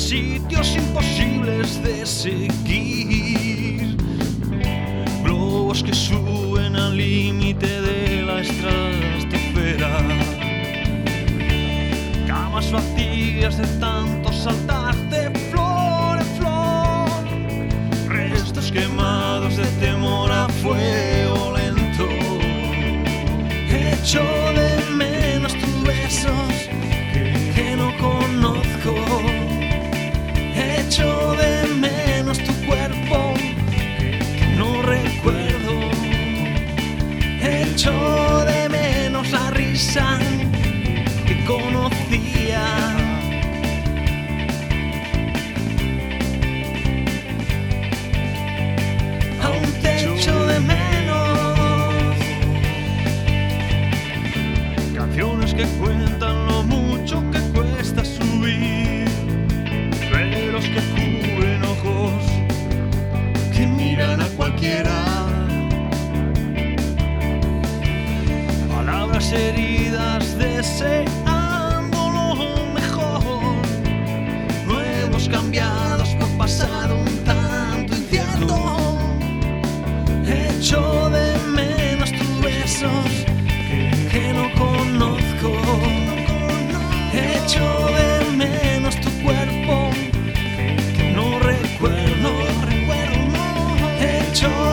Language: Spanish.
sitios imposibles de seguir. Globos que suben al límite de la estratosfera. Camas vacías de tanto saltar. heridas deseando lo mejor. No hemos por pasar un tanto incierto. Hecho de menos tus besos que, no conozco. Hecho de menos tu cuerpo que, que no recuerdo. Hecho